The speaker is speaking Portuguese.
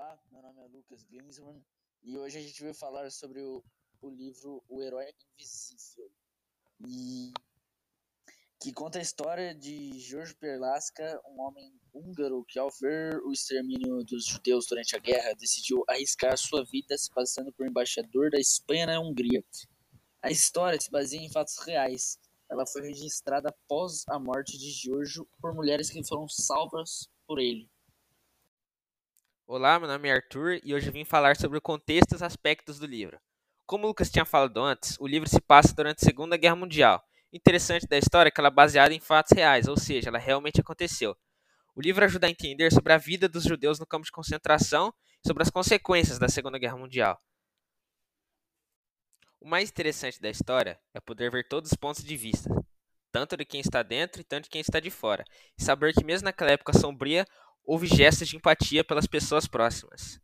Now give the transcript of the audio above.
Olá, meu nome é Lucas Glinsman e hoje a gente vai falar sobre o, o livro O Herói Invisível, e que conta a história de George Perlasca, um homem húngaro que, ao ver o extermínio dos judeus durante a guerra, decidiu arriscar sua vida se passando por embaixador da Espanha na Hungria. A história se baseia em fatos reais. Ela foi registrada após a morte de Giorgio por mulheres que foram salvas por ele. Olá, meu nome é Arthur e hoje vim falar sobre o contexto e os aspectos do livro. Como Lucas tinha falado antes, o livro se passa durante a Segunda Guerra Mundial. O interessante da história é que ela é baseada em fatos reais, ou seja, ela realmente aconteceu. O livro ajuda a entender sobre a vida dos judeus no campo de concentração e sobre as consequências da Segunda Guerra Mundial. O mais interessante da história é poder ver todos os pontos de vista, tanto de quem está dentro e tanto de quem está de fora, e saber que mesmo naquela época sombria, houve gestos de empatia pelas pessoas próximas.